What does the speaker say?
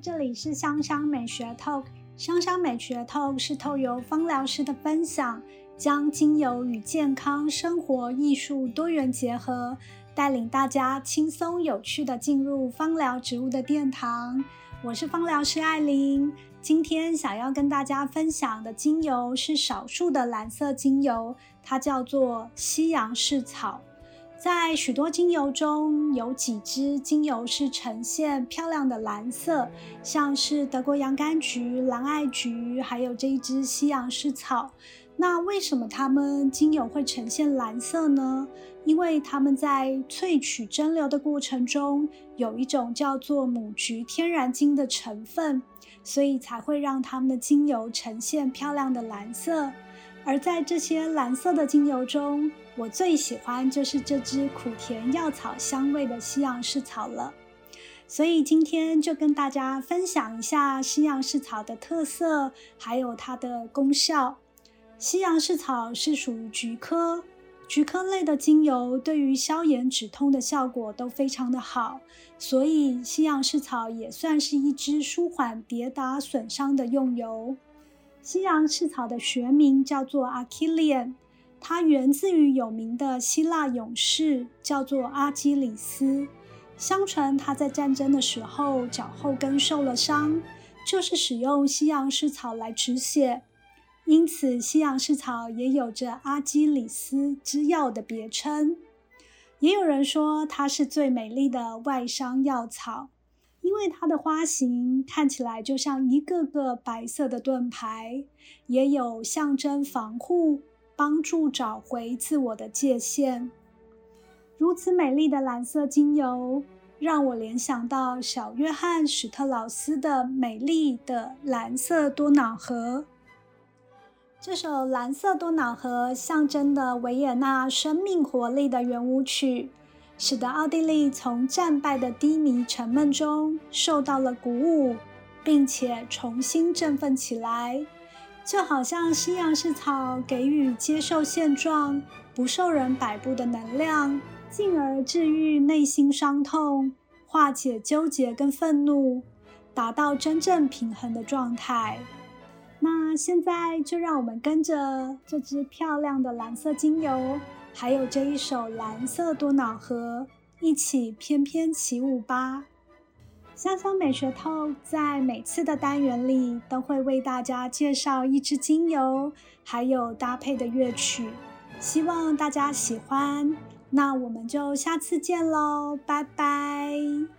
这里是香香美学 Talk。香香美学 Talk 是透由芳疗师的分享，将精油与健康、生活、艺术多元结合，带领大家轻松有趣的进入芳疗植物的殿堂。我是芳疗师艾琳，今天想要跟大家分享的精油是少数的蓝色精油，它叫做西洋蓍草。在许多精油中，有几支精油是呈现漂亮的蓝色，像是德国洋甘菊、蓝艾菊，还有这一支西洋蓍草。那为什么它们精油会呈现蓝色呢？因为它们在萃取蒸馏的过程中，有一种叫做母菊天然精的成分，所以才会让它们的精油呈现漂亮的蓝色。而在这些蓝色的精油中，我最喜欢就是这支苦甜药草香味的西洋柿草了。所以今天就跟大家分享一下西洋柿草的特色，还有它的功效。西洋柿草是属于菊科，菊科类的精油对于消炎止痛的效果都非常的好，所以西洋柿草也算是一支舒缓跌打损伤的用油。西洋蓍草的学名叫做 Achillean，它源自于有名的希腊勇士，叫做阿基里斯。相传他在战争的时候脚后跟受了伤，就是使用西洋蓍草来止血，因此西洋蓍草也有着阿基里斯之药的别称。也有人说它是最美丽的外伤药草。因为它的花型看起来就像一个个白色的盾牌，也有象征防护、帮助找回自我的界限。如此美丽的蓝色精油，让我联想到小约翰·史特劳斯的《美丽的蓝色多瑙河》。这首《蓝色多瑙河》象征的维也纳生命活力的圆舞曲。使得奥地利从战败的低迷沉闷中受到了鼓舞，并且重新振奋起来，就好像西洋蓍草给予接受现状、不受人摆布的能量，进而治愈内心伤痛，化解纠结跟愤怒，达到真正平衡的状态。现在就让我们跟着这支漂亮的蓝色精油。还有这一首蓝色多瑙河，一起翩翩起舞吧！香香美学透在每次的单元里都会为大家介绍一支精油，还有搭配的乐曲，希望大家喜欢。那我们就下次见喽，拜拜！